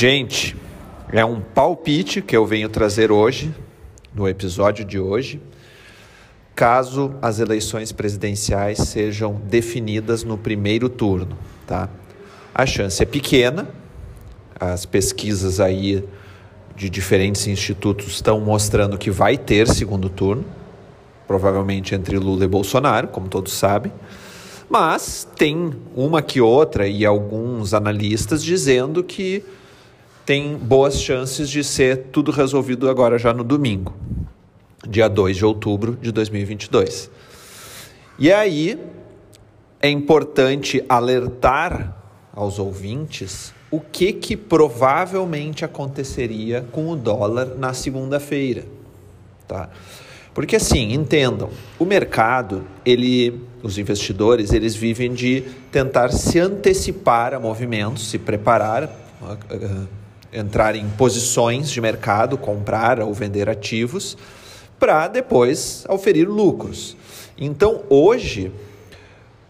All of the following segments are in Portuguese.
Gente, é um palpite que eu venho trazer hoje, no episódio de hoje, caso as eleições presidenciais sejam definidas no primeiro turno, tá? A chance é pequena, as pesquisas aí de diferentes institutos estão mostrando que vai ter segundo turno, provavelmente entre Lula e Bolsonaro, como todos sabem. Mas tem uma que outra e alguns analistas dizendo que tem boas chances de ser tudo resolvido agora já no domingo, dia 2 de outubro de 2022. E aí é importante alertar aos ouvintes o que que provavelmente aconteceria com o dólar na segunda-feira, tá? Porque assim, entendam, o mercado, ele, os investidores, eles vivem de tentar se antecipar a movimentos, se preparar, uh, entrar em posições de mercado, comprar ou vender ativos, para depois oferir lucros. Então, hoje,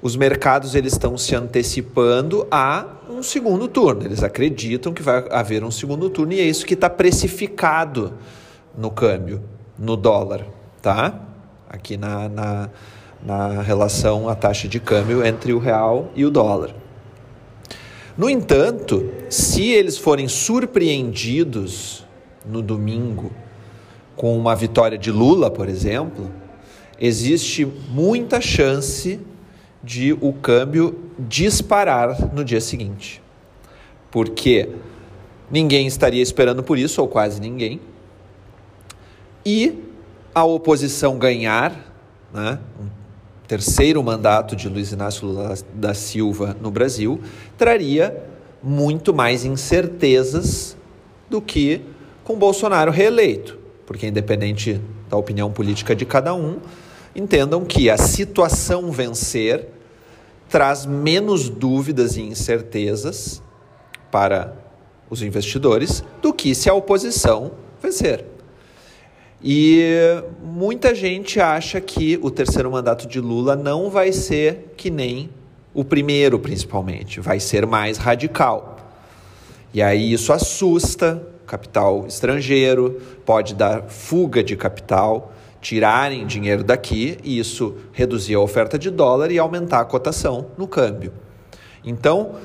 os mercados eles estão se antecipando a um segundo turno. Eles acreditam que vai haver um segundo turno e é isso que está precificado no câmbio, no dólar, tá? Aqui na, na, na relação a taxa de câmbio entre o real e o dólar. No entanto, se eles forem surpreendidos no domingo com uma vitória de Lula, por exemplo, existe muita chance de o câmbio disparar no dia seguinte. Porque ninguém estaria esperando por isso, ou quase ninguém. E a oposição ganhar, né, um terceiro mandato de Luiz Inácio Lula da Silva no Brasil, traria muito mais incertezas do que com Bolsonaro reeleito. Porque, independente da opinião política de cada um, entendam que a situação vencer traz menos dúvidas e incertezas para os investidores do que se a oposição vencer. E muita gente acha que o terceiro mandato de Lula não vai ser que nem o primeiro, principalmente, vai ser mais radical. E aí isso assusta capital estrangeiro, pode dar fuga de capital tirarem dinheiro daqui e isso reduzir a oferta de dólar e aumentar a cotação no câmbio. Então,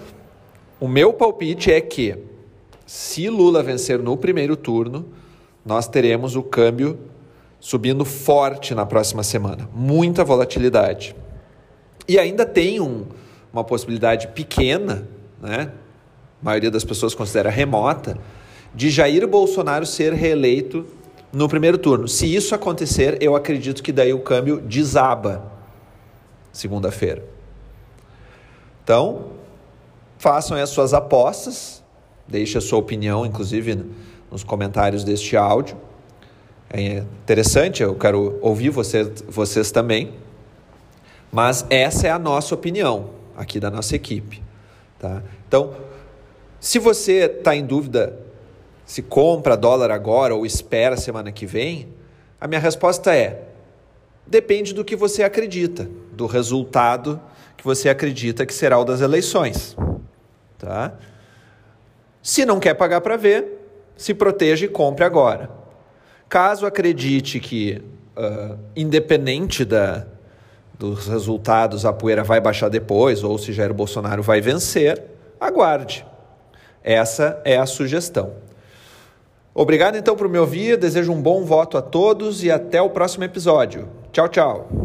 o meu palpite é que se Lula vencer no primeiro turno, nós teremos o câmbio subindo forte na próxima semana, muita volatilidade. E ainda tem um, uma possibilidade pequena, né? A maioria das pessoas considera remota, de Jair Bolsonaro ser reeleito no primeiro turno. Se isso acontecer, eu acredito que daí o câmbio desaba segunda-feira. Então, façam as suas apostas, deixe a sua opinião, inclusive nos comentários deste áudio. É interessante, eu quero ouvir você, vocês também. Mas essa é a nossa opinião aqui da nossa equipe. Tá? Então, se você está em dúvida se compra dólar agora ou espera semana que vem, a minha resposta é: depende do que você acredita, do resultado que você acredita que será o das eleições. Tá? Se não quer pagar para ver, se proteja e compre agora. Caso acredite que, uh, independente da, dos resultados, a poeira vai baixar depois, ou se Jair Bolsonaro vai vencer, aguarde. Essa é a sugestão. Obrigado então por me ouvir, desejo um bom voto a todos e até o próximo episódio. Tchau, tchau.